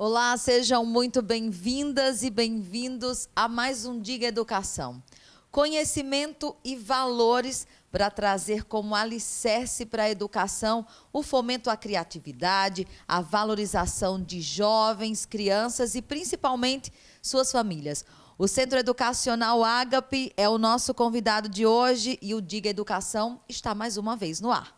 Olá, sejam muito bem-vindas e bem-vindos a mais um Diga Educação. Conhecimento e valores para trazer como alicerce para a educação o fomento à criatividade, a valorização de jovens, crianças e principalmente suas famílias. O Centro Educacional Ágape é o nosso convidado de hoje e o Diga Educação está mais uma vez no ar.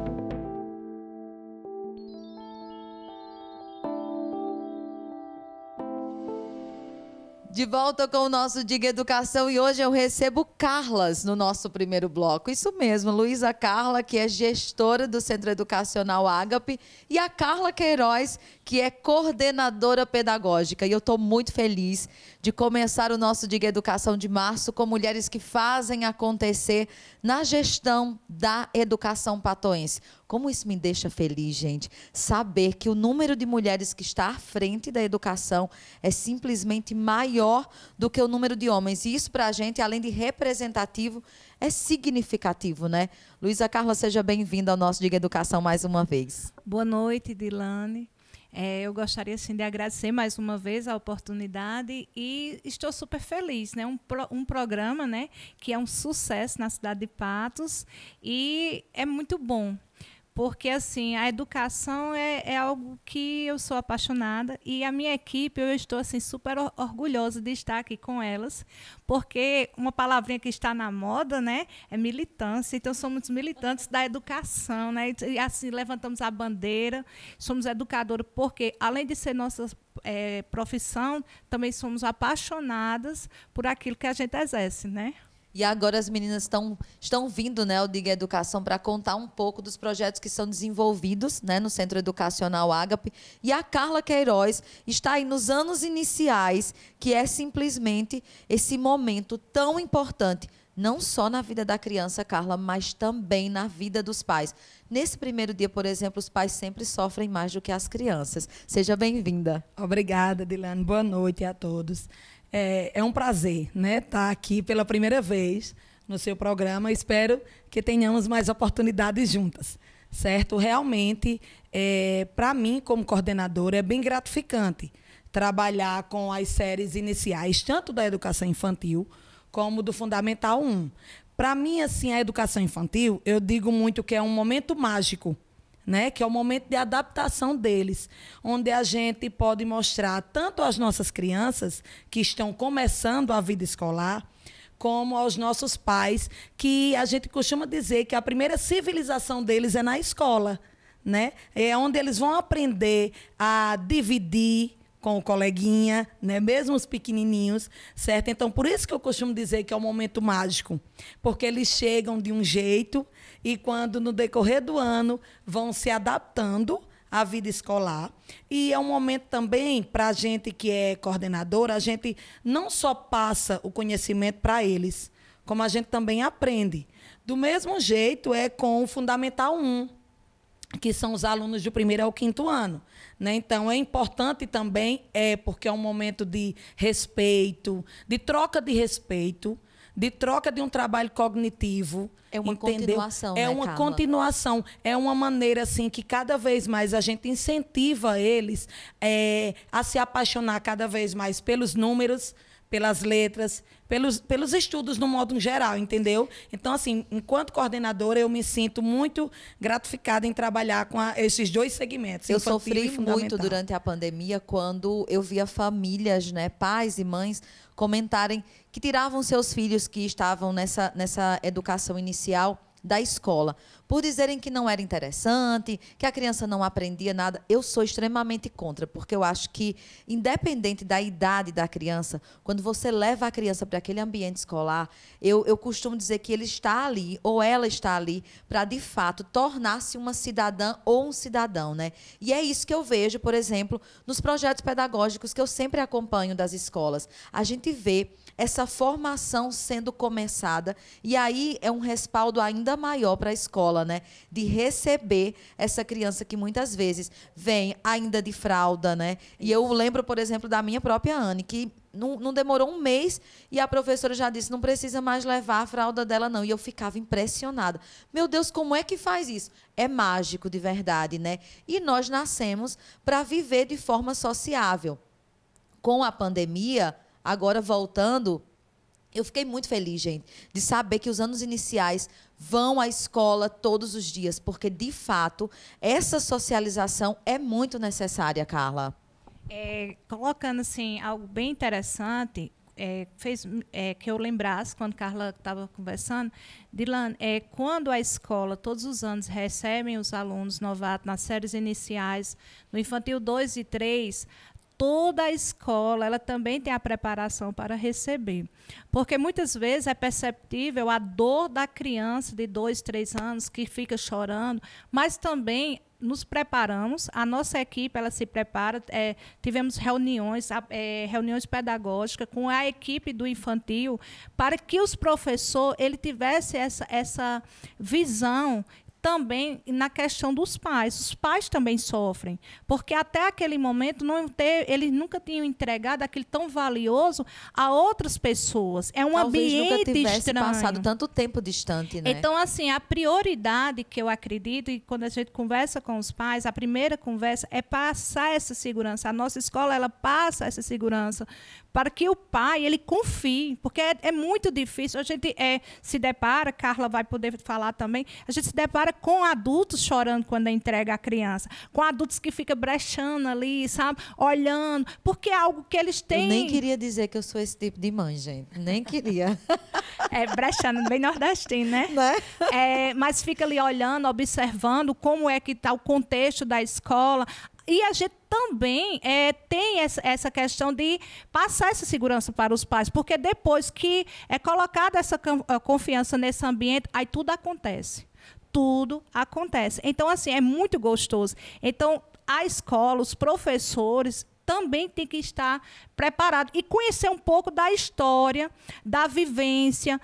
De volta com o nosso Diga Educação e hoje eu recebo Carlas no nosso primeiro bloco. Isso mesmo, Luísa Carla, que é gestora do Centro Educacional Ágape, e a Carla Queiroz, que é coordenadora pedagógica. E eu estou muito feliz de começar o nosso Diga Educação de março com mulheres que fazem acontecer na gestão da educação patoense. Como isso me deixa feliz, gente, saber que o número de mulheres que está à frente da educação é simplesmente maior do que o número de homens. E isso, para a gente, além de representativo, é significativo, né? Luísa Carla, seja bem-vinda ao nosso Diga Educação mais uma vez. Boa noite, Dilane. É, eu gostaria assim, de agradecer mais uma vez a oportunidade e estou super feliz. Né? Um, pro, um programa né, que é um sucesso na cidade de Patos e é muito bom porque assim a educação é, é, algo que eu sou apaixonada e a minha equipe eu estou assim super orgulhosa de estar aqui com elas porque uma palavrinha que está na moda né é militância. Então somos militantes da educação né e assim levantamos a bandeira somos educadores porque além de ser nossa é, profissão também somos apaixonadas por aquilo que a gente exerce né e agora as meninas estão, estão vindo, né, o Diga Educação, para contar um pouco dos projetos que são desenvolvidos né, no Centro Educacional Ágape. E a Carla Queiroz está aí nos anos iniciais, que é simplesmente esse momento tão importante, não só na vida da criança, Carla, mas também na vida dos pais. Nesse primeiro dia, por exemplo, os pais sempre sofrem mais do que as crianças. Seja bem-vinda. Obrigada, Dilane. Boa noite a todos. É, é um prazer né, estar tá aqui pela primeira vez no seu programa. Espero que tenhamos mais oportunidades juntas. Certo? Realmente, é, para mim, como coordenadora, é bem gratificante trabalhar com as séries iniciais, tanto da educação infantil como do Fundamental 1. Para mim, assim, a educação infantil, eu digo muito que é um momento mágico né? que é o momento de adaptação deles, onde a gente pode mostrar tanto às nossas crianças que estão começando a vida escolar, como aos nossos pais, que a gente costuma dizer que a primeira civilização deles é na escola, né? É onde eles vão aprender a dividir com o coleguinha, né? Mesmo os pequenininhos, certo? Então, por isso que eu costumo dizer que é um momento mágico, porque eles chegam de um jeito e quando no decorrer do ano vão se adaptando à vida escolar. E é um momento também para a gente que é coordenadora, a gente não só passa o conhecimento para eles, como a gente também aprende. Do mesmo jeito é com o Fundamental 1, que são os alunos do primeiro ao quinto ano. Né? Então, é importante também, é porque é um momento de respeito, de troca de respeito, de troca de um trabalho cognitivo. É uma entendeu? continuação, É né, uma Carla? continuação. É uma maneira, assim, que cada vez mais a gente incentiva eles é, a se apaixonar cada vez mais pelos números, pelas letras, pelos, pelos estudos no modo geral, entendeu? Então, assim, enquanto coordenadora, eu me sinto muito gratificada em trabalhar com a, esses dois segmentos. Eu sofri muito durante a pandemia quando eu via famílias, né, pais e mães, comentarem que tiravam seus filhos que estavam nessa, nessa educação inicial da escola, por dizerem que não era interessante, que a criança não aprendia nada. Eu sou extremamente contra, porque eu acho que, independente da idade da criança, quando você leva a criança para aquele ambiente escolar, eu, eu costumo dizer que ele está ali, ou ela está ali, para, de fato, tornar-se uma cidadã ou um cidadão. Né? E é isso que eu vejo, por exemplo, nos projetos pedagógicos que eu sempre acompanho das escolas. A gente vê essa formação sendo começada. E aí é um respaldo ainda maior para a escola, né? De receber essa criança que muitas vezes vem ainda de fralda, né? E eu lembro, por exemplo, da minha própria Anne, que não, não, demorou um mês e a professora já disse: não precisa mais levar a fralda dela, não. E eu ficava impressionada. Meu Deus, como é que faz isso? É mágico de verdade, né? E nós nascemos para viver de forma sociável. Com a pandemia, agora voltando, eu fiquei muito feliz, gente, de saber que os anos iniciais vão à escola todos os dias, porque de fato essa socialização é muito necessária, Carla. É, colocando assim algo bem interessante, é, fez é, que eu lembrasse quando Carla estava conversando, Dilan, é, quando a escola todos os anos recebem os alunos novatos nas séries iniciais, no infantil 2 e 3, toda a escola ela também tem a preparação para receber. Porque muitas vezes é perceptível a dor da criança de dois, três anos que fica chorando, mas também nos preparamos, a nossa equipe ela se prepara, é, tivemos reuniões, é, reuniões pedagógicas com a equipe do infantil para que os professores ele tivesse essa, essa visão também na questão dos pais. Os pais também sofrem, porque até aquele momento não ter, eles nunca tinham entregado aquilo tão valioso a outras pessoas. É um Talvez ambiente nunca tivesse estranho. passado tanto tempo distante, né? Então, assim, a prioridade que eu acredito, e quando a gente conversa com os pais, a primeira conversa é passar essa segurança. A nossa escola, ela passa essa segurança para que o pai ele confie, porque é, é, muito difícil. A gente é, se depara, Carla vai poder falar também, a gente se depara com adultos chorando quando entrega a criança, com adultos que ficam brechando ali, sabe, olhando, porque é algo que eles têm. Eu nem queria dizer que eu sou esse tipo de mãe, gente, nem queria. é brechando, bem nordestino, né? né? É, mas fica ali olhando, observando como é que está o contexto da escola, e a gente também é, tem essa, essa questão de passar essa segurança para os pais, porque depois que é colocada essa confiança nesse ambiente, aí tudo acontece. Tudo acontece. Então, assim, é muito gostoso. Então, a escola, os professores, também tem que estar preparado e conhecer um pouco da história, da vivência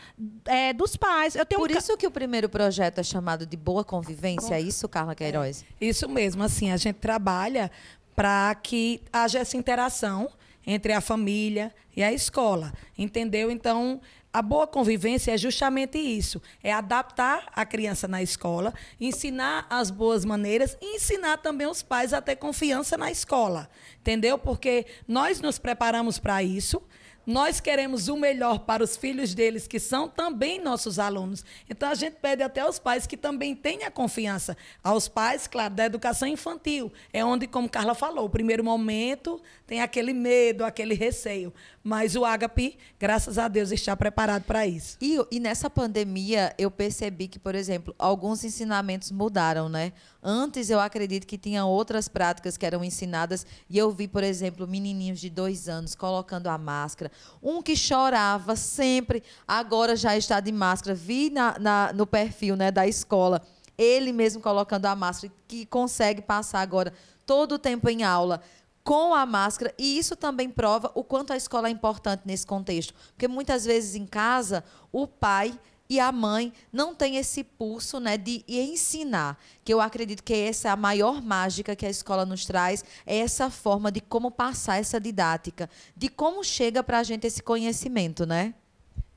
é, dos pais. Eu tenho Por um... isso que o primeiro projeto é chamado de Boa Convivência, é isso, Carla Queiroz? É, isso mesmo, assim, a gente trabalha para que haja essa interação entre a família e a escola, entendeu? Então, a boa convivência é justamente isso: é adaptar a criança na escola, ensinar as boas maneiras e ensinar também os pais a ter confiança na escola. Entendeu? Porque nós nos preparamos para isso. Nós queremos o melhor para os filhos deles, que são também nossos alunos. Então, a gente pede até aos pais que também tenham confiança. Aos pais, claro, da educação infantil. É onde, como Carla falou, o primeiro momento tem aquele medo, aquele receio. Mas o Agape, graças a Deus, está preparado para isso. E, e nessa pandemia, eu percebi que, por exemplo, alguns ensinamentos mudaram, né? Antes, eu acredito que tinha outras práticas que eram ensinadas. E eu vi, por exemplo, menininhos de dois anos colocando a máscara um que chorava sempre, agora já está de máscara. Vi na, na, no perfil né, da escola, ele mesmo colocando a máscara, que consegue passar agora todo o tempo em aula com a máscara, e isso também prova o quanto a escola é importante nesse contexto. Porque muitas vezes em casa, o pai e a mãe não tem esse pulso né, de ensinar, que eu acredito que essa é a maior mágica que a escola nos traz, é essa forma de como passar essa didática, de como chega para a gente esse conhecimento, né?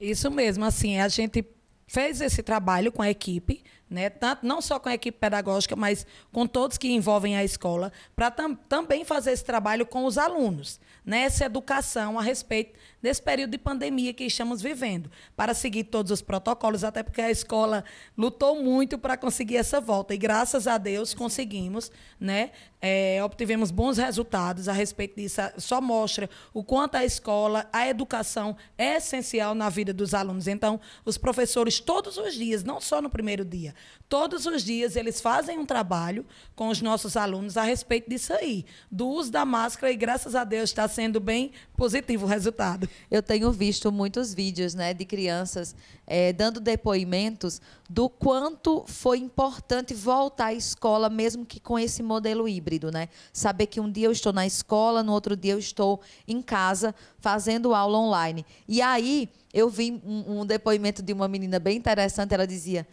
Isso mesmo, assim, a gente fez esse trabalho com a equipe, né? Tanto, não só com a equipe pedagógica, mas com todos que envolvem a escola, para tam, também fazer esse trabalho com os alunos, né? essa educação a respeito desse período de pandemia que estamos vivendo, para seguir todos os protocolos, até porque a escola lutou muito para conseguir essa volta, e graças a Deus conseguimos, né? É, obtivemos bons resultados a respeito disso, só mostra o quanto a escola, a educação é essencial na vida dos alunos. Então, os professores, todos os dias, não só no primeiro dia, Todos os dias eles fazem um trabalho com os nossos alunos a respeito disso aí, do uso da máscara, e graças a Deus está sendo bem positivo o resultado. Eu tenho visto muitos vídeos né, de crianças é, dando depoimentos do quanto foi importante voltar à escola, mesmo que com esse modelo híbrido. Né? Saber que um dia eu estou na escola, no outro dia eu estou em casa fazendo aula online. E aí eu vi um, um depoimento de uma menina bem interessante, ela dizia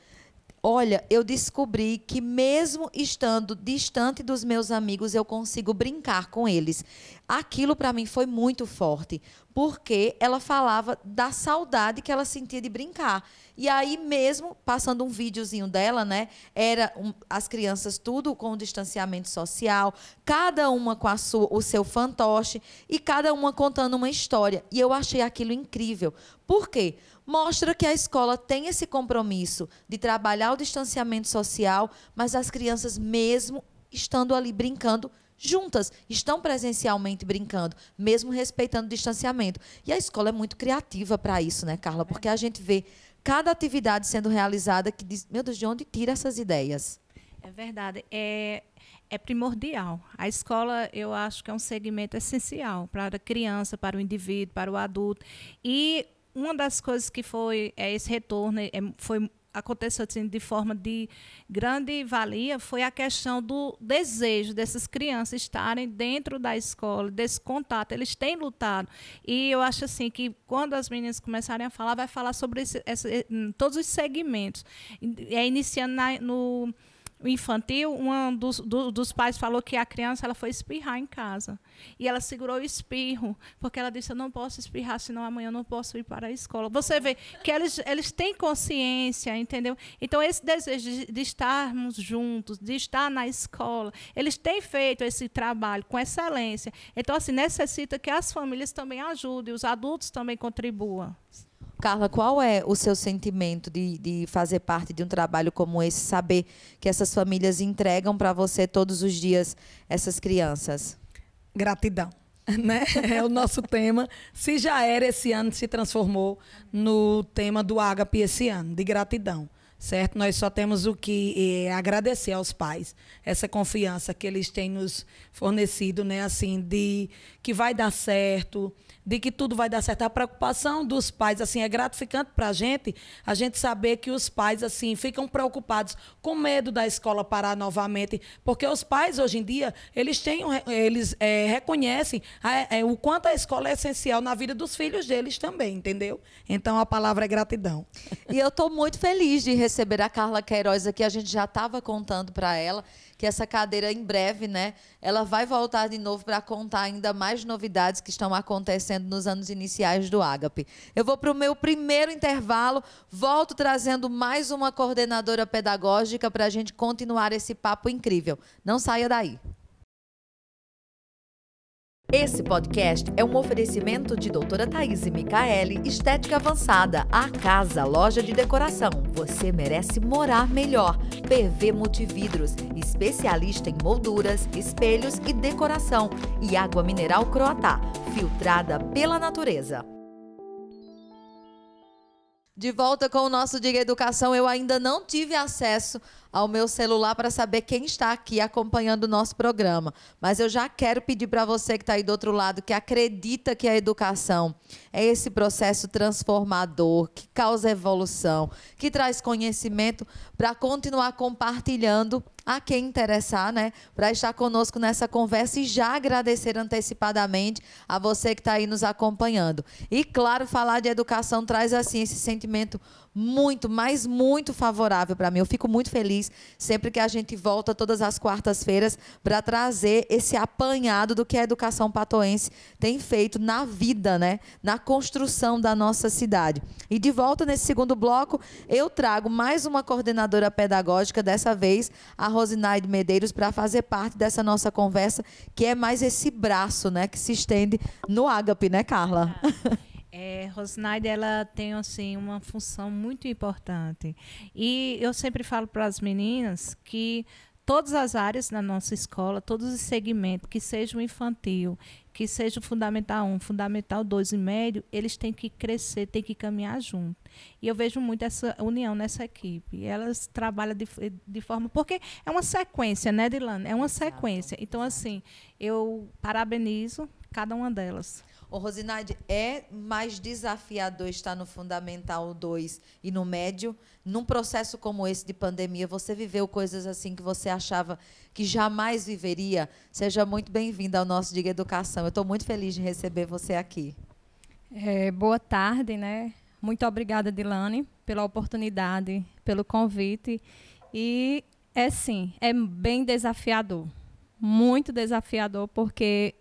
Olha, eu descobri que mesmo estando distante dos meus amigos, eu consigo brincar com eles. Aquilo para mim foi muito forte, porque ela falava da saudade que ela sentia de brincar. E aí mesmo passando um videozinho dela, né, era um, as crianças tudo com distanciamento social, cada uma com a sua, o seu fantoche e cada uma contando uma história. E eu achei aquilo incrível. Por quê? Mostra que a escola tem esse compromisso de trabalhar o distanciamento social, mas as crianças, mesmo estando ali brincando, juntas, estão presencialmente brincando, mesmo respeitando o distanciamento. E a escola é muito criativa para isso, né, Carla? Porque a gente vê cada atividade sendo realizada que diz, meu Deus, de onde tira essas ideias? É verdade. É, é primordial. A escola, eu acho que é um segmento essencial para a criança, para o indivíduo, para o adulto. E uma das coisas que foi é, esse retorno é, foi aconteceu assim, de forma de grande valia foi a questão do desejo dessas crianças estarem dentro da escola, desse contato. Eles têm lutado. E eu acho assim que quando as meninas começarem a falar, vai falar sobre esse, esse, todos os segmentos. É iniciando na, no infantil, um dos, do, dos pais falou que a criança ela foi espirrar em casa. E ela segurou o espirro, porque ela disse: Eu não posso espirrar, senão amanhã eu não posso ir para a escola. Você vê que eles, eles têm consciência, entendeu? Então, esse desejo de, de estarmos juntos, de estar na escola, eles têm feito esse trabalho com excelência. Então, assim, necessita que as famílias também ajudem, os adultos também contribuam. Carla, qual é o seu sentimento de, de fazer parte de um trabalho como esse, saber que essas famílias entregam para você todos os dias essas crianças? Gratidão. Né? É o nosso tema. Se já era esse ano, se transformou no tema do Ágape esse ano, de gratidão certo? Nós só temos o que é, agradecer aos pais essa confiança que eles têm nos fornecido, né? Assim, de que vai dar certo, de que tudo vai dar certo. A preocupação dos pais, assim, é gratificante para a gente, a gente saber que os pais, assim, ficam preocupados com medo da escola parar novamente, porque os pais, hoje em dia, eles têm, eles é, reconhecem a, é, o quanto a escola é essencial na vida dos filhos deles também, entendeu? Então, a palavra é gratidão. E eu estou muito feliz de receber a Carla Queiroz aqui. A gente já estava contando para ela que essa cadeira em breve, né, ela vai voltar de novo para contar ainda mais novidades que estão acontecendo nos anos iniciais do Ágape. Eu vou para o meu primeiro intervalo, volto trazendo mais uma coordenadora pedagógica para a gente continuar esse papo incrível. Não saia daí. Esse podcast é um oferecimento de doutora Thaís e Micaele, Estética Avançada, a casa, loja de decoração. Você merece morar melhor. PV Multividros, especialista em molduras, espelhos e decoração. E água mineral Croatá, filtrada pela natureza. De volta com o nosso Diga Educação, eu ainda não tive acesso ao meu celular para saber quem está aqui acompanhando o nosso programa. Mas eu já quero pedir para você que está aí do outro lado, que acredita que a educação é esse processo transformador, que causa evolução, que traz conhecimento, para continuar compartilhando a quem interessar, né, para estar conosco nessa conversa e já agradecer antecipadamente a você que está aí nos acompanhando. E claro, falar de educação traz assim esse sentimento muito, mas muito favorável para mim. Eu fico muito feliz sempre que a gente volta todas as quartas-feiras para trazer esse apanhado do que a educação patoense tem feito na vida, né? Na construção da nossa cidade. E de volta nesse segundo bloco, eu trago mais uma coordenadora pedagógica, dessa vez a Rosinaide Medeiros, para fazer parte dessa nossa conversa, que é mais esse braço, né, que se estende no ágape, né, Carla? Ah. É, Rosnaide, ela tem assim uma função muito importante. E eu sempre falo para as meninas que todas as áreas na nossa escola, todos os segmentos, que seja o infantil, que seja o fundamental 1, fundamental 2 e médio, eles têm que crescer, têm que caminhar junto. E eu vejo muito essa união nessa equipe. Elas trabalham de, de forma. Porque é uma sequência, né, Dilane? É uma sequência. Então, assim, eu parabenizo cada uma delas. Ô, Rosinaide, é mais desafiador estar no Fundamental 2 e no médio? Num processo como esse de pandemia, você viveu coisas assim que você achava que jamais viveria? Seja muito bem-vinda ao nosso Diga Educação. Eu estou muito feliz de receber você aqui. É, boa tarde, né? Muito obrigada, Dilane, pela oportunidade, pelo convite. E é sim, é bem desafiador. Muito desafiador, porque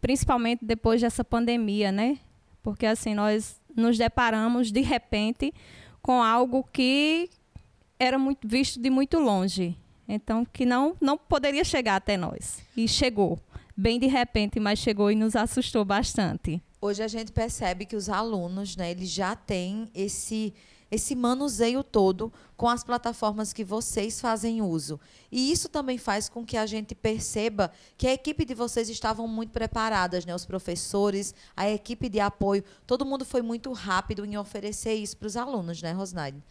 principalmente depois dessa pandemia, né? Porque assim nós nos deparamos de repente com algo que era muito visto de muito longe, então que não não poderia chegar até nós e chegou bem de repente, mas chegou e nos assustou bastante. Hoje a gente percebe que os alunos, né, eles já têm esse esse manuseio todo com as plataformas que vocês fazem uso. E isso também faz com que a gente perceba que a equipe de vocês estavam muito preparadas, né? Os professores, a equipe de apoio, todo mundo foi muito rápido em oferecer isso para os alunos, né, Rosnaide?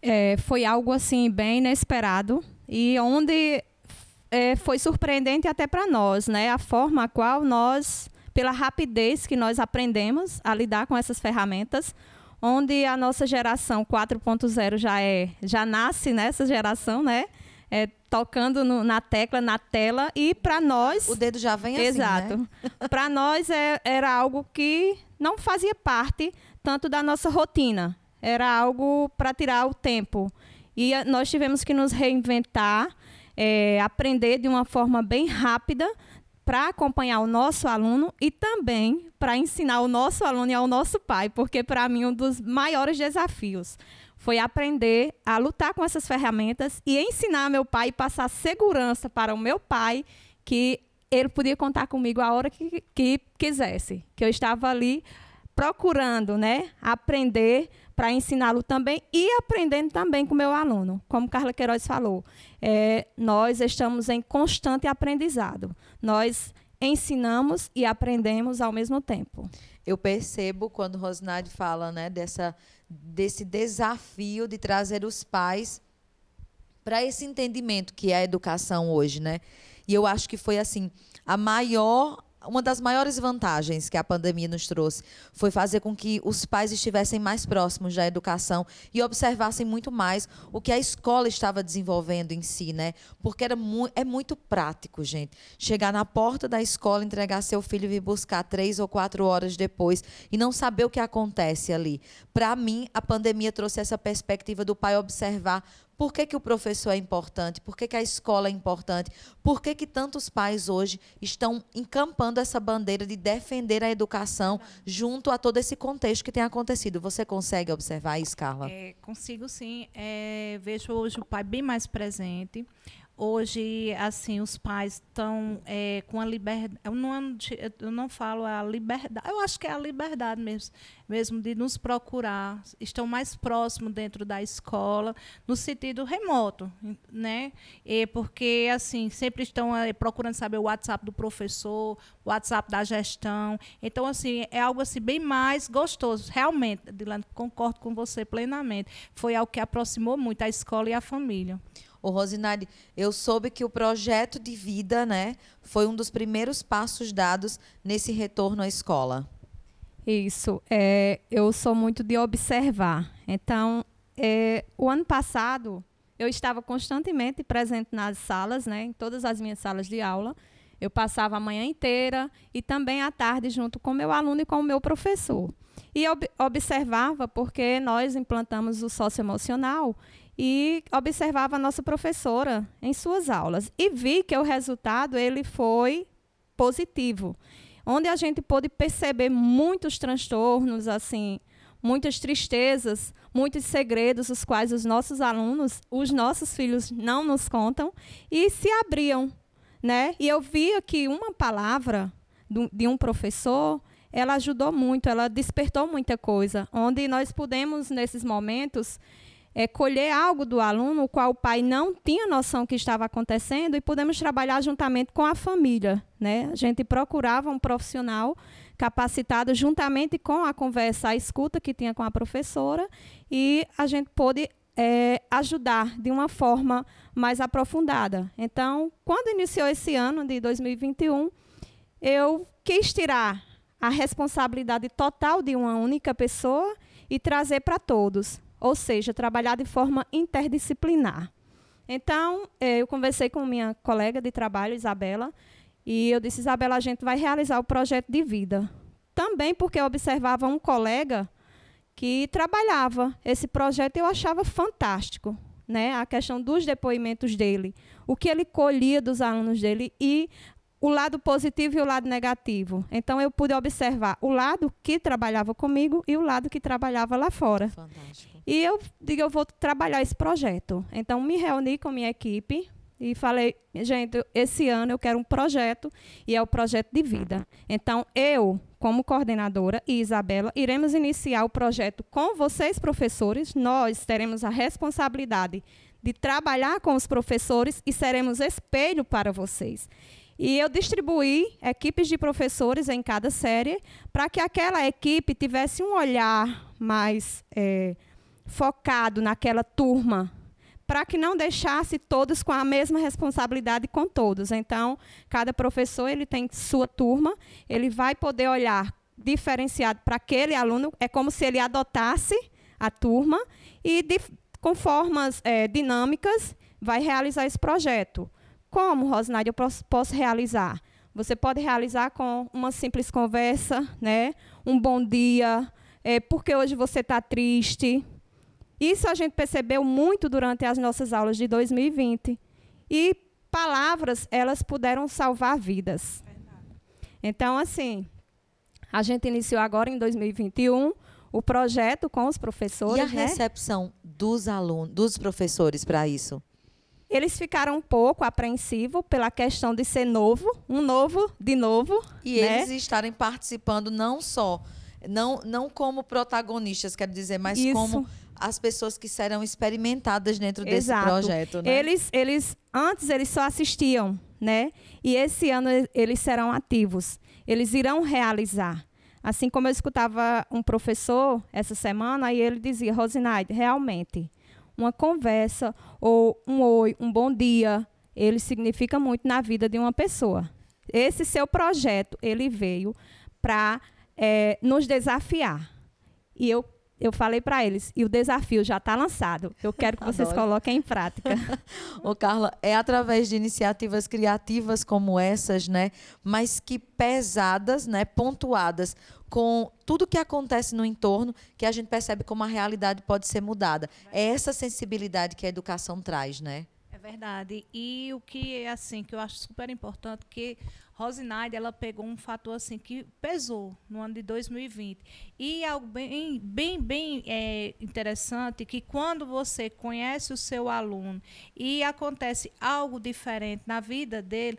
É, foi algo assim bem inesperado e onde é, foi surpreendente até para nós, né? A forma a qual nós, pela rapidez que nós aprendemos a lidar com essas ferramentas, onde a nossa geração 4.0 já é, já nasce nessa geração, né? É, tocando no, na tecla, na tela, e para nós. O dedo já vem assim. Exato. Né? para nós é, era algo que não fazia parte tanto da nossa rotina. Era algo para tirar o tempo. E a, nós tivemos que nos reinventar, é, aprender de uma forma bem rápida para acompanhar o nosso aluno e também para ensinar o nosso aluno e ao nosso pai, porque para mim um dos maiores desafios foi aprender a lutar com essas ferramentas e ensinar meu pai e passar segurança para o meu pai que ele podia contar comigo a hora que, que quisesse, que eu estava ali procurando, né, aprender para ensiná-lo também e aprendendo também com meu aluno. Como Carla Queiroz falou, é, nós estamos em constante aprendizado. Nós ensinamos e aprendemos ao mesmo tempo. Eu percebo quando Rosnade fala né, dessa, desse desafio de trazer os pais para esse entendimento que é a educação hoje, né? E eu acho que foi assim a maior uma das maiores vantagens que a pandemia nos trouxe foi fazer com que os pais estivessem mais próximos da educação e observassem muito mais o que a escola estava desenvolvendo em si, né? Porque era mu é muito prático, gente. Chegar na porta da escola, entregar seu filho e vir buscar três ou quatro horas depois e não saber o que acontece ali. Para mim, a pandemia trouxe essa perspectiva do pai observar por que, que o professor é importante? Por que, que a escola é importante? Por que, que tantos pais hoje estão encampando essa bandeira de defender a educação junto a todo esse contexto que tem acontecido? Você consegue observar isso, Carla? É, consigo sim. É, vejo hoje o pai bem mais presente. Hoje, assim, os pais estão é, com a liberdade. Eu não, eu não falo a liberdade, eu acho que é a liberdade mesmo, mesmo de nos procurar. Estão mais próximos dentro da escola, no sentido remoto, né? E porque, assim, sempre estão é, procurando saber o WhatsApp do professor, o WhatsApp da gestão. Então, assim, é algo assim, bem mais gostoso. Realmente, Dilane, concordo com você plenamente. Foi algo que aproximou muito a escola e a família. Ô, Rosinari, eu soube que o projeto de vida, né, foi um dos primeiros passos dados nesse retorno à escola. Isso. É, eu sou muito de observar. Então, é, o ano passado, eu estava constantemente presente nas salas, né, em todas as minhas salas de aula. Eu passava a manhã inteira e também à tarde junto com o meu aluno e com o meu professor. E ob observava porque nós implantamos o socioemocional e observava a nossa professora em suas aulas e vi que o resultado ele foi positivo, onde a gente pôde perceber muitos transtornos, assim, muitas tristezas, muitos segredos os quais os nossos alunos, os nossos filhos não nos contam e se abriam, né? E eu via que uma palavra de um professor ela ajudou muito, ela despertou muita coisa, onde nós pudemos nesses momentos é, colher algo do aluno, o qual o pai não tinha noção que estava acontecendo, e pudemos trabalhar juntamente com a família. Né? A gente procurava um profissional capacitado juntamente com a conversa, a escuta que tinha com a professora, e a gente pôde é, ajudar de uma forma mais aprofundada. Então, quando iniciou esse ano de 2021, eu quis tirar a responsabilidade total de uma única pessoa e trazer para todos ou seja, trabalhar de forma interdisciplinar. Então, eh, eu conversei com minha colega de trabalho, Isabela, e eu disse: Isabela, a gente vai realizar o projeto de vida. Também porque eu observava um colega que trabalhava esse projeto e eu achava fantástico. Né, a questão dos depoimentos dele, o que ele colhia dos alunos dele e o lado positivo e o lado negativo. Então eu pude observar o lado que trabalhava comigo e o lado que trabalhava lá fora. Fantástico. E eu digo, eu vou trabalhar esse projeto. Então me reuni com minha equipe e falei, gente, esse ano eu quero um projeto e é o projeto de vida. Então eu, como coordenadora e Isabela, iremos iniciar o projeto com vocês professores. Nós teremos a responsabilidade de trabalhar com os professores e seremos espelho para vocês. E eu distribuí equipes de professores em cada série para que aquela equipe tivesse um olhar mais é, focado naquela turma, para que não deixasse todos com a mesma responsabilidade com todos. Então, cada professor ele tem sua turma, ele vai poder olhar diferenciado para aquele aluno, é como se ele adotasse a turma e de, com formas é, dinâmicas vai realizar esse projeto. Como, Rosnade, eu posso, posso realizar? Você pode realizar com uma simples conversa, né? um bom dia, é, porque hoje você está triste. Isso a gente percebeu muito durante as nossas aulas de 2020. E palavras, elas puderam salvar vidas. Então, assim, a gente iniciou agora em 2021 o projeto com os professores. E a né? recepção dos alunos, dos professores para isso? Eles ficaram um pouco apreensivos pela questão de ser novo, um novo de novo. E né? eles estarem participando não só, não, não como protagonistas, quero dizer, mas Isso. como as pessoas que serão experimentadas dentro desse Exato. projeto. Né? Eles, eles, antes eles só assistiam, né? E esse ano eles serão ativos. Eles irão realizar. Assim como eu escutava um professor essa semana, e ele dizia, Rosinaide, realmente, uma conversa ou um oi, um bom dia, ele significa muito na vida de uma pessoa. Esse seu projeto, ele veio para é, nos desafiar. E eu, eu falei para eles, e o desafio já está lançado. Eu quero que vocês coloquem em prática. Ô, Carla, é através de iniciativas criativas como essas, né? Mas que pesadas, né? Pontuadas com tudo que acontece no entorno, que a gente percebe como a realidade pode ser mudada. É essa sensibilidade que a educação traz, né? É verdade. E o que assim que eu acho super importante que Rosinaide ela pegou um fator assim que pesou no ano de 2020 e algo bem bem bem é, interessante que quando você conhece o seu aluno e acontece algo diferente na vida dele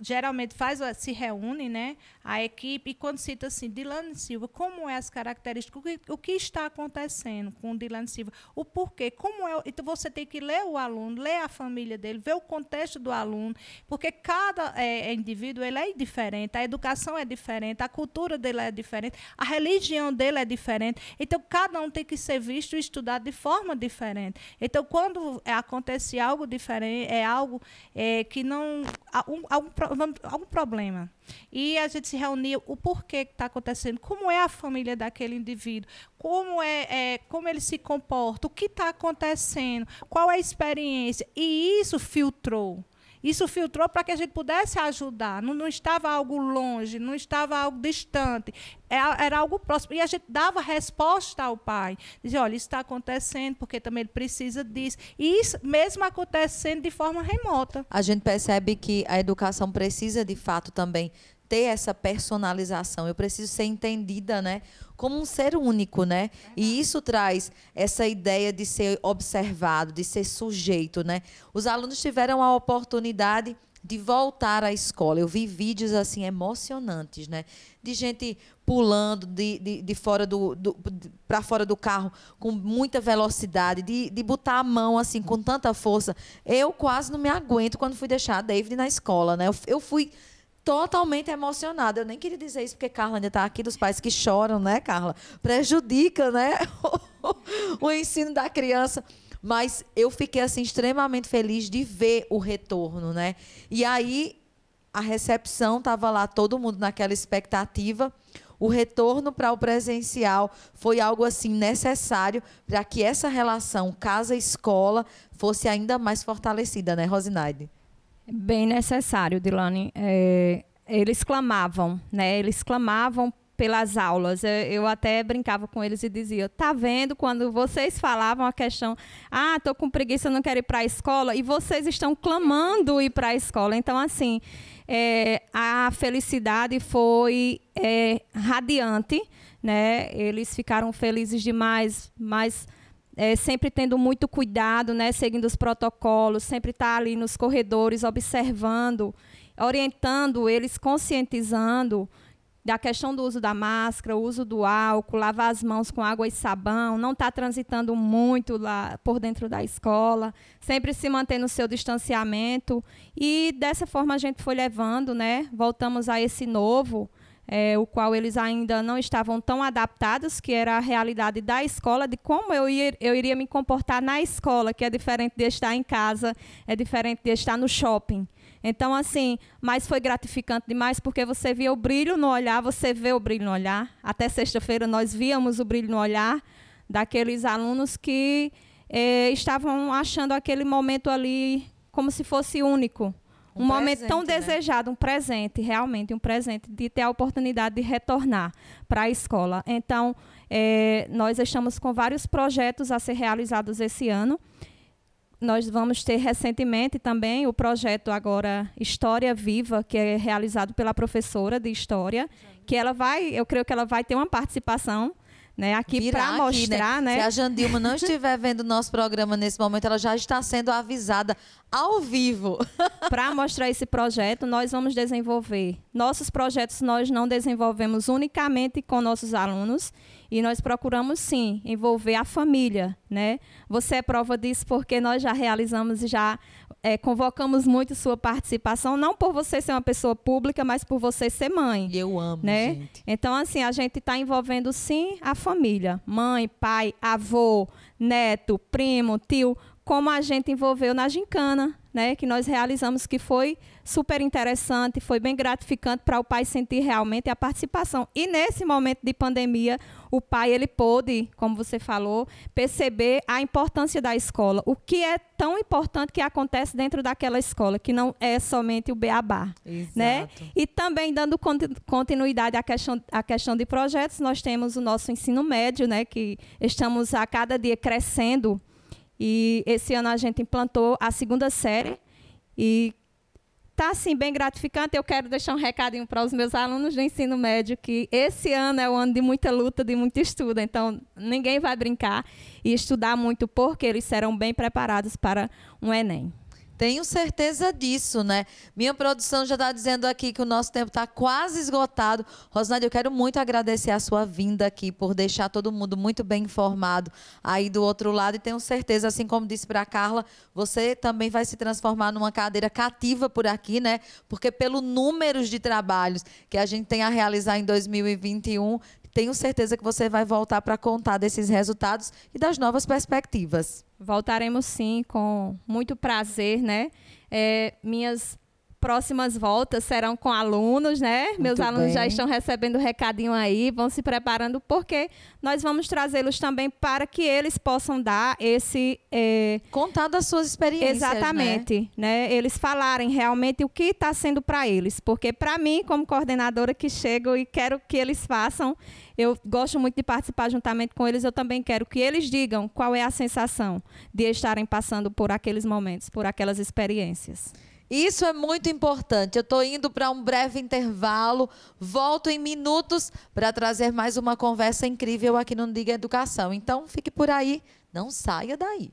geralmente faz se reúne, né, a equipe e quando cita assim, Dilane Silva, como é as características, o que, o que está acontecendo com o Dilane Silva, o porquê, como é, então você tem que ler o aluno, ler a família dele, ver o contexto do aluno, porque cada é, é indivíduo ele é diferente, a educação é diferente, a cultura dele é diferente, a religião dele é diferente, então cada um tem que ser visto e estudado de forma diferente. Então quando acontece algo diferente, é algo é, que não um, algum algum problema. E a gente se reunia, o porquê que está acontecendo, como é a família daquele indivíduo, como é, é como ele se comporta, o que está acontecendo, qual é a experiência. E isso filtrou. Isso filtrou para que a gente pudesse ajudar. Não, não, estava algo longe, não estava algo distante. Era, é, era, algo próximo. E a gente dava resposta ao pai. Dizia, olha, isso está acontecendo porque também ele precisa disso. E isso mesmo acontecendo de forma remota. A gente percebe que a educação precisa, de fato, também ter essa personalização. Eu preciso ser entendida, né, como um ser único, né? E isso traz essa ideia de ser observado, de ser sujeito, né? Os alunos tiveram a oportunidade de voltar à escola. Eu vi vídeos assim emocionantes, né? De gente pulando de, de, de fora do, do para fora do carro com muita velocidade, de, de botar a mão assim com tanta força. Eu quase não me aguento quando fui deixar a David na escola, né? Eu, eu fui totalmente emocionada. Eu nem queria dizer isso porque Carla ainda está aqui dos pais que choram, né, Carla? Prejudica, né, o ensino da criança. Mas eu fiquei assim extremamente feliz de ver o retorno, né? E aí a recepção estava lá, todo mundo naquela expectativa. O retorno para o presencial foi algo assim necessário para que essa relação casa-escola fosse ainda mais fortalecida, né, Rosinaide? Bem necessário, Dilane. É, eles clamavam, né? Eles clamavam pelas aulas. Eu até brincava com eles e dizia: tá vendo quando vocês falavam a questão, ah, tô com preguiça, não quero ir para a escola, e vocês estão clamando ir para a escola. Então, assim, é, a felicidade foi é, radiante, né? Eles ficaram felizes demais, mas é, sempre tendo muito cuidado, né? Seguindo os protocolos, sempre estar tá ali nos corredores observando, orientando eles, conscientizando da questão do uso da máscara, o uso do álcool, lavar as mãos com água e sabão, não estar tá transitando muito lá por dentro da escola, sempre se manter no seu distanciamento. E dessa forma a gente foi levando, né? Voltamos a esse novo, é, o qual eles ainda não estavam tão adaptados, que era a realidade da escola, de como eu, ia, eu iria me comportar na escola, que é diferente de estar em casa, é diferente de estar no shopping. Então, assim, mas foi gratificante demais porque você via o brilho no olhar, você vê o brilho no olhar. Até sexta-feira nós víamos o brilho no olhar daqueles alunos que eh, estavam achando aquele momento ali como se fosse único. Um, um momento tão né? desejado, um presente, realmente, um presente, de ter a oportunidade de retornar para a escola. Então, eh, nós estamos com vários projetos a ser realizados esse ano nós vamos ter recentemente também o projeto agora História Viva, que é realizado pela professora de História, que ela vai, eu creio que ela vai ter uma participação né, aqui para mostrar, né? né? Se a Jandilma não estiver vendo o nosso programa nesse momento, ela já está sendo avisada ao vivo. para mostrar esse projeto, nós vamos desenvolver. Nossos projetos nós não desenvolvemos unicamente com nossos alunos e nós procuramos sim envolver a família, né? Você é prova disso porque nós já realizamos e já é, convocamos muito sua participação, não por você ser uma pessoa pública, mas por você ser mãe. Eu amo, né? gente. Então, assim, a gente está envolvendo sim a família, mãe, pai, avô, neto, primo, tio, como a gente envolveu na gincana, né, que nós realizamos, que foi super interessante, foi bem gratificante para o pai sentir realmente a participação. E nesse momento de pandemia, o pai ele pôde, como você falou, perceber a importância da escola, o que é tão importante que acontece dentro daquela escola, que não é somente o beabá, Exato. né? E também dando continuidade à questão, à questão de projetos, nós temos o nosso ensino médio, né, que estamos a cada dia crescendo e esse ano a gente implantou a segunda série e está assim bem gratificante. Eu quero deixar um recadinho para os meus alunos do ensino médio que esse ano é o ano de muita luta, de muito estudo. Então ninguém vai brincar e estudar muito porque eles serão bem preparados para um Enem. Tenho certeza disso, né? Minha produção já está dizendo aqui que o nosso tempo está quase esgotado. Rosnade, eu quero muito agradecer a sua vinda aqui por deixar todo mundo muito bem informado aí do outro lado. E tenho certeza, assim como disse para a Carla, você também vai se transformar numa cadeira cativa por aqui, né? Porque pelo número de trabalhos que a gente tem a realizar em 2021, tenho certeza que você vai voltar para contar desses resultados e das novas perspectivas. Voltaremos sim, com muito prazer, né? É, minhas próximas voltas serão com alunos, né? Muito Meus alunos bem. já estão recebendo o recadinho aí, vão se preparando, porque nós vamos trazê-los também para que eles possam dar esse. É... Contar das suas experiências. Exatamente. Né? né? Eles falarem realmente o que está sendo para eles. Porque, para mim, como coordenadora que chego e quero que eles façam, eu gosto muito de participar juntamente com eles, eu também quero que eles digam qual é a sensação de estarem passando por aqueles momentos, por aquelas experiências. Isso é muito importante. Eu estou indo para um breve intervalo, volto em minutos para trazer mais uma conversa incrível aqui no Diga Educação. Então, fique por aí, não saia daí.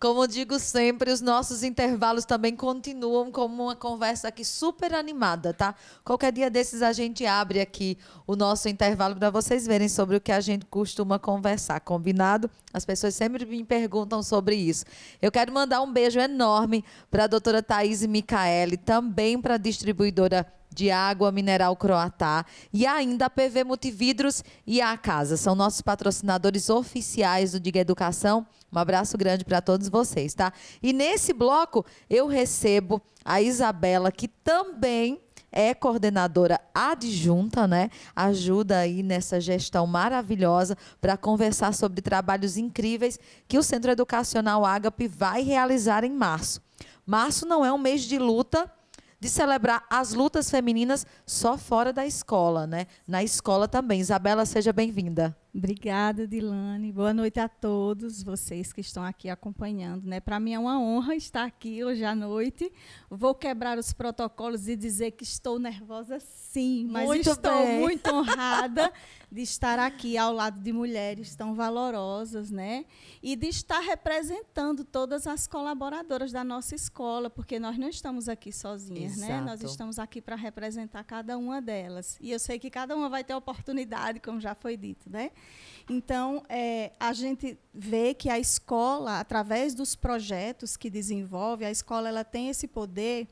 Como digo sempre, os nossos intervalos também continuam como uma conversa aqui super animada, tá? Qualquer dia desses a gente abre aqui o nosso intervalo para vocês verem sobre o que a gente costuma conversar, combinado? As pessoas sempre me perguntam sobre isso. Eu quero mandar um beijo enorme para a doutora Thaís Micaele, também para a distribuidora de água mineral Croatá e ainda a PV Multividros e a Casa. São nossos patrocinadores oficiais do Diga Educação. Um abraço grande para todos vocês, tá? E nesse bloco eu recebo a Isabela, que também é coordenadora adjunta, né? Ajuda aí nessa gestão maravilhosa para conversar sobre trabalhos incríveis que o Centro Educacional Ágape vai realizar em março. Março não é um mês de luta de celebrar as lutas femininas só fora da escola, né? Na escola também. Isabela, seja bem-vinda. Obrigada, Dilane. Boa noite a todos vocês que estão aqui acompanhando. Né? Para mim é uma honra estar aqui hoje à noite. Vou quebrar os protocolos e dizer que estou nervosa, sim, mas muito estou bem. muito honrada de estar aqui ao lado de mulheres tão valorosas, né? E de estar representando todas as colaboradoras da nossa escola, porque nós não estamos aqui sozinhas, né? Nós estamos aqui para representar cada uma delas. E eu sei que cada uma vai ter oportunidade, como já foi dito, né? Então, é, a gente vê que a escola, através dos projetos que desenvolve, a escola ela tem esse poder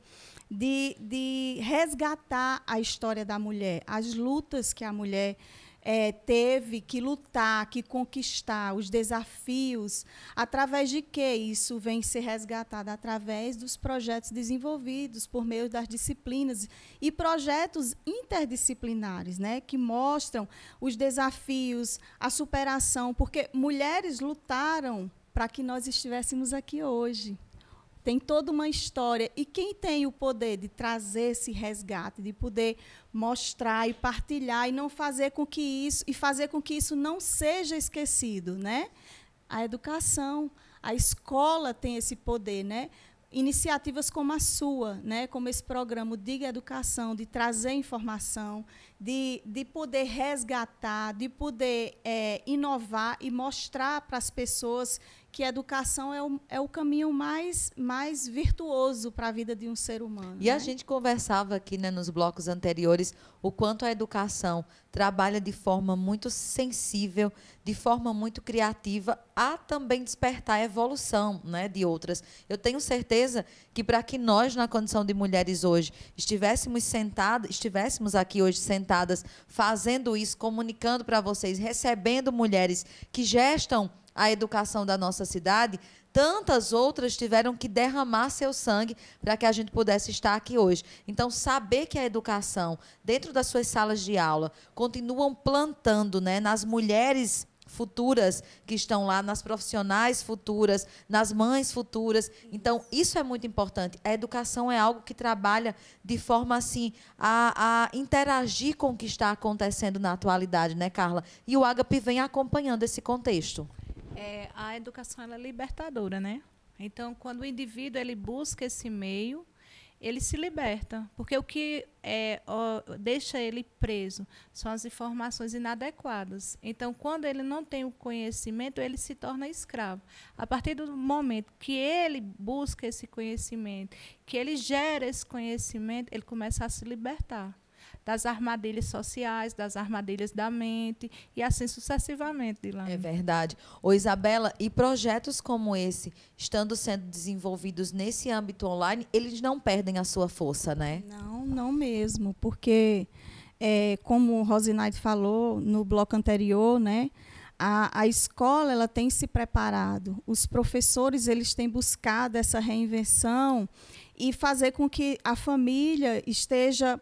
de, de resgatar a história da mulher, as lutas que a mulher é, teve que lutar, que conquistar, os desafios, através de que isso vem ser resgatado? Através dos projetos desenvolvidos por meio das disciplinas e projetos interdisciplinares, né, que mostram os desafios, a superação, porque mulheres lutaram para que nós estivéssemos aqui hoje tem toda uma história. E quem tem o poder de trazer esse resgate, de poder mostrar e partilhar e não fazer com que isso e fazer com que isso não seja esquecido, né? A educação, a escola tem esse poder, né? Iniciativas como a sua, né? como esse programa Diga Educação, de trazer informação, de, de poder resgatar, de poder é, inovar e mostrar para as pessoas que a educação é o, é o caminho mais, mais virtuoso para a vida de um ser humano. E a né? gente conversava aqui né, nos blocos anteriores o quanto a educação trabalha de forma muito sensível, de forma muito criativa, a também despertar a evolução né, de outras. Eu tenho certeza que para que nós, na condição de mulheres hoje, estivéssemos sentadas, estivéssemos aqui hoje sentadas, fazendo isso, comunicando para vocês, recebendo mulheres que gestam a educação da nossa cidade, tantas outras tiveram que derramar seu sangue para que a gente pudesse estar aqui hoje. Então, saber que a educação, dentro das suas salas de aula, continuam plantando né, nas mulheres futuras que estão lá, nas profissionais futuras, nas mães futuras. Então, isso é muito importante. A educação é algo que trabalha de forma assim a, a interagir com o que está acontecendo na atualidade, né, Carla? E o Agape vem acompanhando esse contexto. É, a educação é libertadora, né? Então, quando o indivíduo ele busca esse meio, ele se liberta, porque o que é, ó, deixa ele preso são as informações inadequadas. Então, quando ele não tem o conhecimento, ele se torna escravo. A partir do momento que ele busca esse conhecimento, que ele gera esse conhecimento, ele começa a se libertar das armadilhas sociais, das armadilhas da mente e assim sucessivamente, Dilane. É verdade. Ô, Isabela, e projetos como esse, estando sendo desenvolvidos nesse âmbito online, eles não perdem a sua força, né? Não, não mesmo, porque é, como o Rosinaide falou no bloco anterior, né, a, a escola ela tem se preparado, os professores eles têm buscado essa reinvenção e fazer com que a família esteja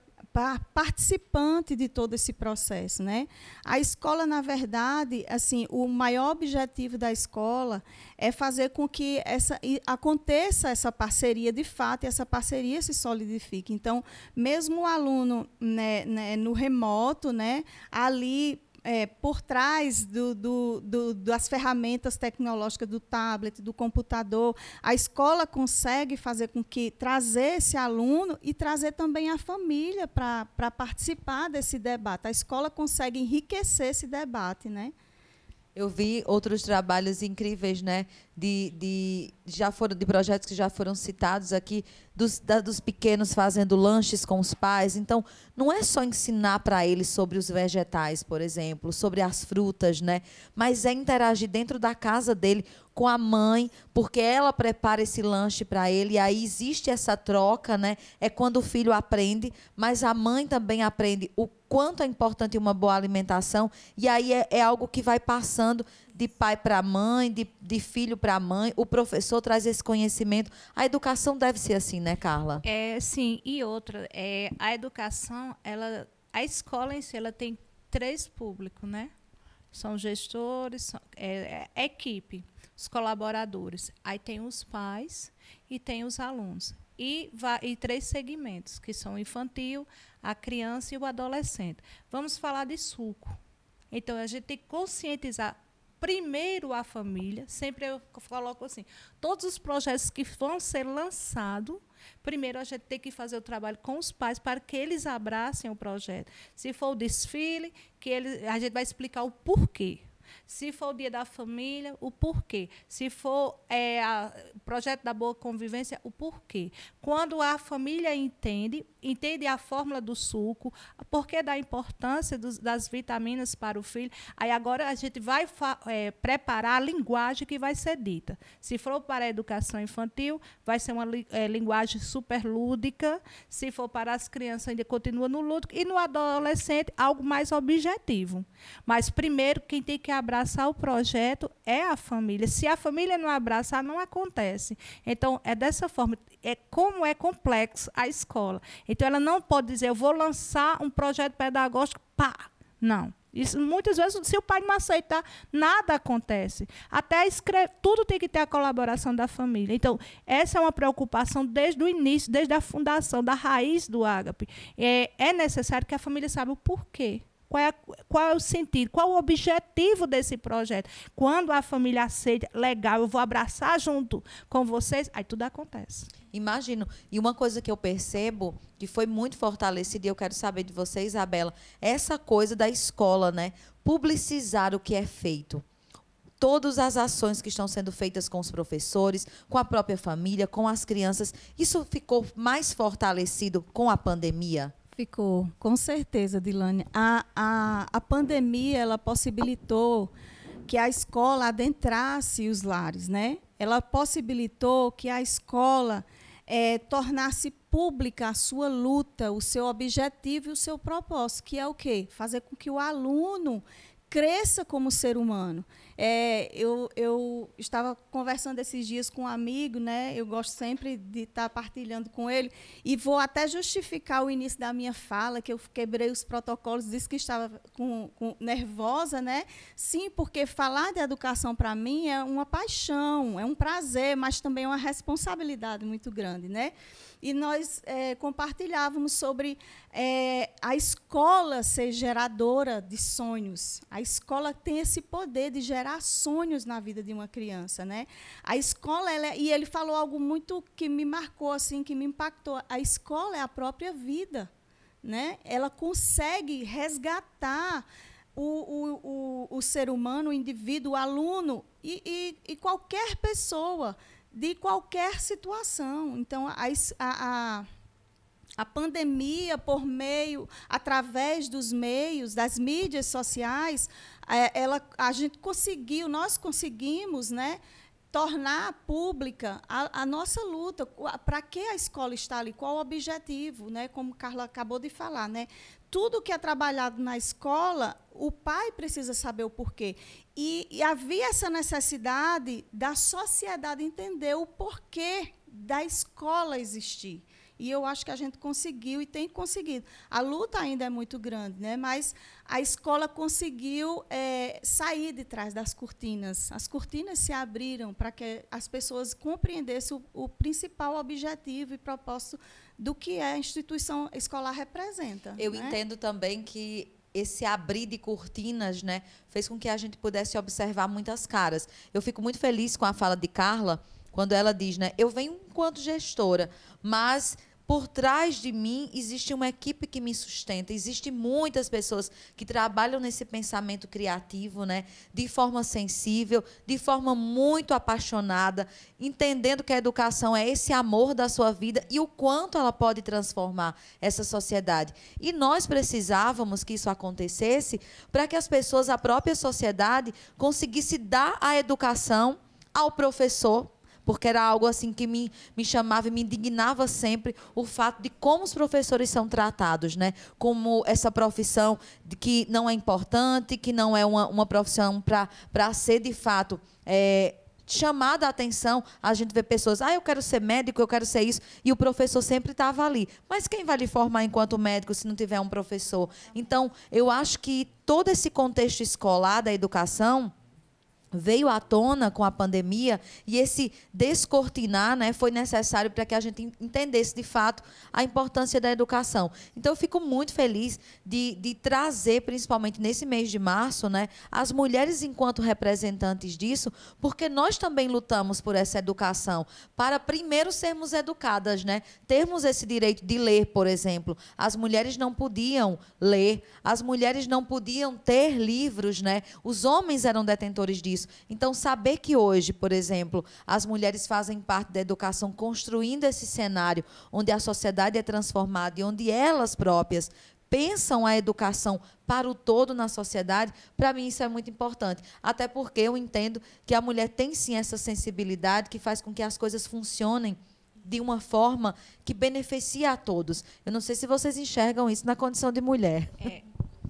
participante de todo esse processo, né? A escola, na verdade, assim, o maior objetivo da escola é fazer com que essa aconteça essa parceria de fato e essa parceria se solidifique. Então, mesmo o aluno né, né, no remoto, né, ali é, por trás do, do, do, das ferramentas tecnológicas do tablet, do computador, a escola consegue fazer com que trazer esse aluno e trazer também a família para participar desse debate. A escola consegue enriquecer esse debate, né? Eu vi outros trabalhos incríveis, né? De, de, já foram, de projetos que já foram citados aqui, dos, da, dos pequenos fazendo lanches com os pais. Então, não é só ensinar para eles sobre os vegetais, por exemplo, sobre as frutas, né? Mas é interagir dentro da casa dele com a mãe, porque ela prepara esse lanche para ele, e aí existe essa troca, né? É quando o filho aprende, mas a mãe também aprende o quanto é importante uma boa alimentação, e aí é, é algo que vai passando de pai para mãe, de, de filho para mãe, o professor traz esse conhecimento. A educação deve ser assim, né, Carla? É, sim, e outra, é, a educação, ela, a escola em si, ela tem três públicos, né? São gestores, são, é, é equipe os colaboradores. Aí tem os pais e tem os alunos. E, e três segmentos, que são o infantil, a criança e o adolescente. Vamos falar de suco. Então, a gente tem que conscientizar primeiro a família, sempre eu coloco assim, todos os projetos que vão ser lançados, primeiro a gente tem que fazer o trabalho com os pais para que eles abracem o projeto. Se for o desfile, que eles, a gente vai explicar o porquê. Se for o dia da família, o porquê. Se for é, o projeto da boa convivência, o porquê. Quando a família entende, entende a fórmula do suco, porquê da importância dos, das vitaminas para o filho, aí agora a gente vai é, preparar a linguagem que vai ser dita. Se for para a educação infantil, vai ser uma é, linguagem super lúdica. Se for para as crianças, ainda continua no lúdico. E no adolescente, algo mais objetivo. Mas, primeiro, quem tem que abraçar o projeto é a família. Se a família não abraçar, não acontece. Então, é dessa forma. É como é complexo a escola. Então, ela não pode dizer, eu vou lançar um projeto pedagógico, pá. Não. Isso, muitas vezes, se o pai não aceitar, nada acontece. Até escrever, tudo tem que ter a colaboração da família. Então, essa é uma preocupação desde o início, desde a fundação, da raiz do ágape. É, é necessário que a família saiba o porquê. Qual é, qual é o sentido? Qual o objetivo desse projeto? Quando a família aceita, legal, eu vou abraçar junto com vocês, aí tudo acontece. Imagino. E uma coisa que eu percebo que foi muito fortalecida, e eu quero saber de você, Isabela, essa coisa da escola, né? Publicizar o que é feito. Todas as ações que estão sendo feitas com os professores, com a própria família, com as crianças, isso ficou mais fortalecido com a pandemia? Ficou, com certeza, Dilane. A, a, a pandemia ela possibilitou que a escola adentrasse os lares, né? Ela possibilitou que a escola é, tornasse pública a sua luta, o seu objetivo e o seu propósito, que é o quê? Fazer com que o aluno cresça como ser humano. É, eu, eu estava conversando esses dias com um amigo, né? Eu gosto sempre de estar partilhando com ele e vou até justificar o início da minha fala, que eu quebrei os protocolos, disse que estava com, com nervosa, né? Sim, porque falar de educação para mim é uma paixão, é um prazer, mas também é uma responsabilidade muito grande, né? E nós é, compartilhávamos sobre é, a escola ser geradora de sonhos. A escola tem esse poder de gerar sonhos na vida de uma criança, né? A escola, ela é, e ele falou algo muito que me marcou, assim, que me impactou. A escola é a própria vida, né? Ela consegue resgatar o, o, o, o ser humano, o indivíduo, o aluno e, e, e qualquer pessoa de qualquer situação. Então, a, a, a pandemia, por meio, através dos meios, das mídias sociais, é, ela, a gente conseguiu, nós conseguimos, né, tornar pública a, a nossa luta. Para que a escola está ali? Qual o objetivo? Né? Como Carla acabou de falar, né? Tudo que é trabalhado na escola, o pai precisa saber o porquê. E, e, havia essa necessidade da sociedade entender o porquê da escola existir. E eu acho que a gente conseguiu e tem conseguido. A luta ainda é muito grande, né? mas a escola conseguiu é, sair de trás das cortinas. As cortinas se abriram para que as pessoas compreendessem o, o principal objetivo e propósito do que a instituição escolar representa. Eu né? entendo também que esse abrir de cortinas, né, fez com que a gente pudesse observar muitas caras. Eu fico muito feliz com a fala de Carla quando ela diz, né, eu venho enquanto gestora, mas por trás de mim existe uma equipe que me sustenta, existe muitas pessoas que trabalham nesse pensamento criativo, né, de forma sensível, de forma muito apaixonada, entendendo que a educação é esse amor da sua vida e o quanto ela pode transformar essa sociedade. E nós precisávamos que isso acontecesse para que as pessoas, a própria sociedade, conseguisse dar a educação ao professor porque era algo assim que me, me chamava e me indignava sempre o fato de como os professores são tratados, né? Como essa profissão de que não é importante, que não é uma, uma profissão para ser de fato. É, chamada a atenção, a gente vê pessoas, ah, eu quero ser médico, eu quero ser isso, e o professor sempre estava ali. Mas quem vai lhe formar enquanto médico se não tiver um professor? Então, eu acho que todo esse contexto escolar da educação veio à tona com a pandemia e esse descortinar né, foi necessário para que a gente entendesse de fato a importância da educação. Então, eu fico muito feliz de, de trazer, principalmente nesse mês de março, né, as mulheres enquanto representantes disso, porque nós também lutamos por essa educação, para primeiro sermos educadas, né, termos esse direito de ler, por exemplo. As mulheres não podiam ler, as mulheres não podiam ter livros, né, os homens eram detentores disso isso. Então, saber que hoje, por exemplo, as mulheres fazem parte da educação, construindo esse cenário onde a sociedade é transformada e onde elas próprias pensam a educação para o todo na sociedade, para mim isso é muito importante. Até porque eu entendo que a mulher tem sim essa sensibilidade que faz com que as coisas funcionem de uma forma que beneficia a todos. Eu não sei se vocês enxergam isso na condição de mulher. É,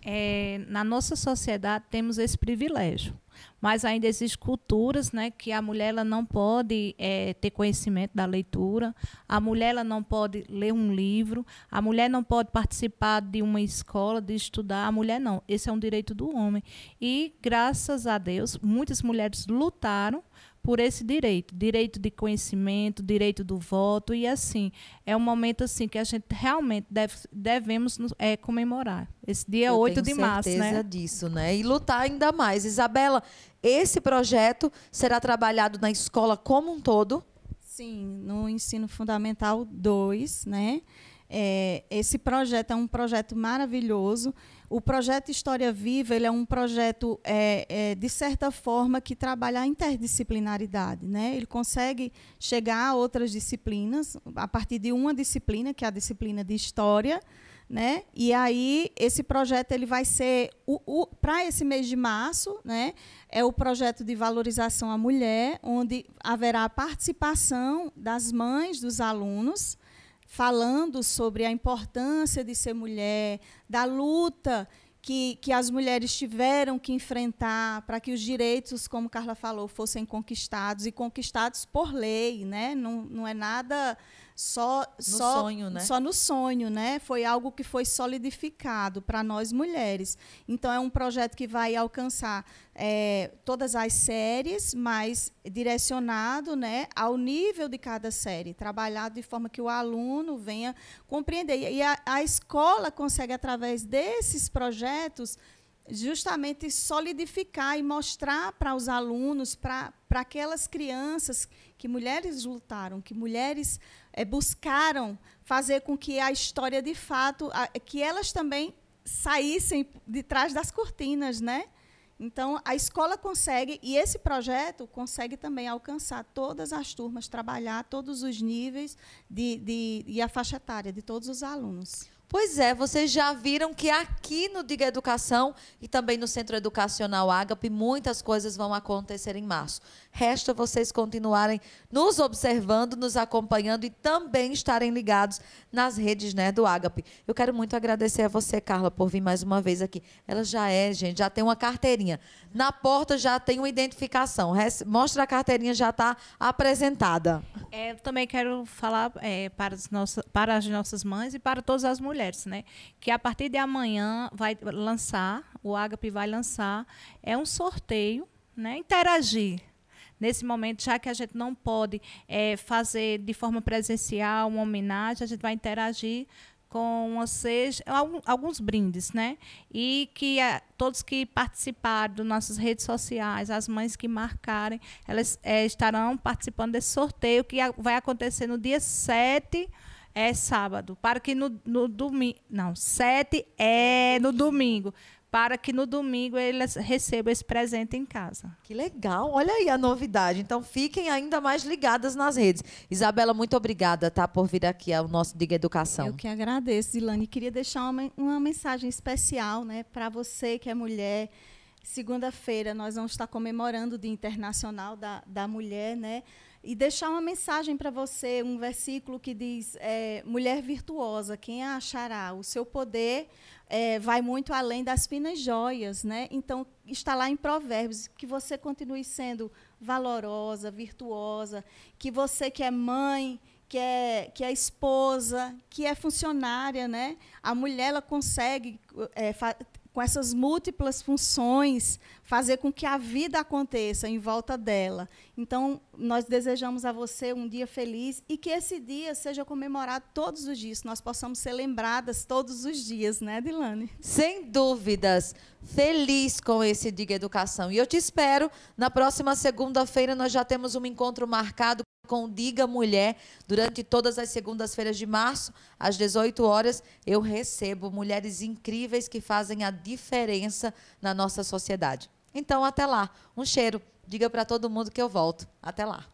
é, na nossa sociedade temos esse privilégio mas ainda existem culturas né, que a mulher ela não pode é, ter conhecimento da leitura, a mulher ela não pode ler um livro, a mulher não pode participar de uma escola, de estudar, a mulher não. Esse é um direito do homem. E, graças a Deus, muitas mulheres lutaram por esse direito, direito de conhecimento, direito do voto e assim é um momento assim que a gente realmente deve, devemos é, comemorar esse dia Eu 8 de março, né? certeza disso, né? E lutar ainda mais. Isabela, esse projeto será trabalhado na escola como um todo? Sim, no ensino fundamental 2, né? É, esse projeto é um projeto maravilhoso. O projeto História Viva ele é um projeto, é, é, de certa forma, que trabalha a interdisciplinaridade. Né? Ele consegue chegar a outras disciplinas, a partir de uma disciplina, que é a disciplina de História. Né? E aí, esse projeto ele vai ser, para esse mês de março, né? é o projeto de valorização à mulher, onde haverá a participação das mães dos alunos, falando sobre a importância de ser mulher, da luta que, que as mulheres tiveram que enfrentar para que os direitos, como Carla falou, fossem conquistados e conquistados por lei, né? Não, não é nada só no só, sonho, né? Só no sonho, né? Foi algo que foi solidificado para nós mulheres. Então é um projeto que vai alcançar é, todas as séries, mas direcionado, né, ao nível de cada série, trabalhado de forma que o aluno venha compreender. E a, a escola consegue através desses projetos justamente solidificar e mostrar para os alunos, para aquelas crianças que mulheres lutaram, que mulheres é, buscaram fazer com que a história de fato, a, que elas também saíssem de trás das cortinas, né? Então, a escola consegue, e esse projeto consegue também alcançar todas as turmas, trabalhar todos os níveis de, de, e a faixa etária de todos os alunos. Pois é, vocês já viram que aqui no Diga Educação e também no Centro Educacional Ágape, muitas coisas vão acontecer em março. Resta vocês continuarem nos observando, nos acompanhando e também estarem ligados nas redes né, do Ágape. Eu quero muito agradecer a você, Carla, por vir mais uma vez aqui. Ela já é, gente, já tem uma carteirinha. Na porta já tem uma identificação. Mostra a carteirinha, já está apresentada. É, eu também quero falar é, para, as nossas, para as nossas mães e para todas as mulheres, né? Que a partir de amanhã vai lançar, o Agape vai lançar, é um sorteio, né? Interagir. Nesse momento, já que a gente não pode é, fazer de forma presencial uma homenagem, a gente vai interagir com seja, alguns brindes, né? E que a, todos que participarem das nossas redes sociais, as mães que marcarem, elas é, estarão participando desse sorteio que a, vai acontecer no dia 7 é sábado, para que no, no domingo, não, 7 é no domingo, para que no domingo eles recebam esse presente em casa. Que legal, olha aí a novidade. Então fiquem ainda mais ligadas nas redes. Isabela, muito obrigada tá, por vir aqui ao nosso Diga Educação. Eu que agradeço, Ilane. Queria deixar uma, uma mensagem especial né, para você que é mulher. Segunda-feira nós vamos estar comemorando o Dia Internacional da, da Mulher, né? E deixar uma mensagem para você, um versículo que diz: é, mulher virtuosa, quem a achará? O seu poder é, vai muito além das finas joias, né? Então está lá em Provérbios que você continue sendo valorosa, virtuosa, que você que é mãe, que é, que é esposa, que é funcionária, né? A mulher ela consegue é, com essas múltiplas funções, fazer com que a vida aconteça em volta dela. Então, nós desejamos a você um dia feliz e que esse dia seja comemorado todos os dias, nós possamos ser lembradas todos os dias, né, Dilane? Sem dúvidas. Feliz com esse Diga Educação. E eu te espero na próxima segunda-feira, nós já temos um encontro marcado com Diga Mulher. Durante todas as segundas-feiras de março, às 18 horas, eu recebo mulheres incríveis que fazem a diferença na nossa sociedade. Então, até lá. Um cheiro. Diga para todo mundo que eu volto. Até lá.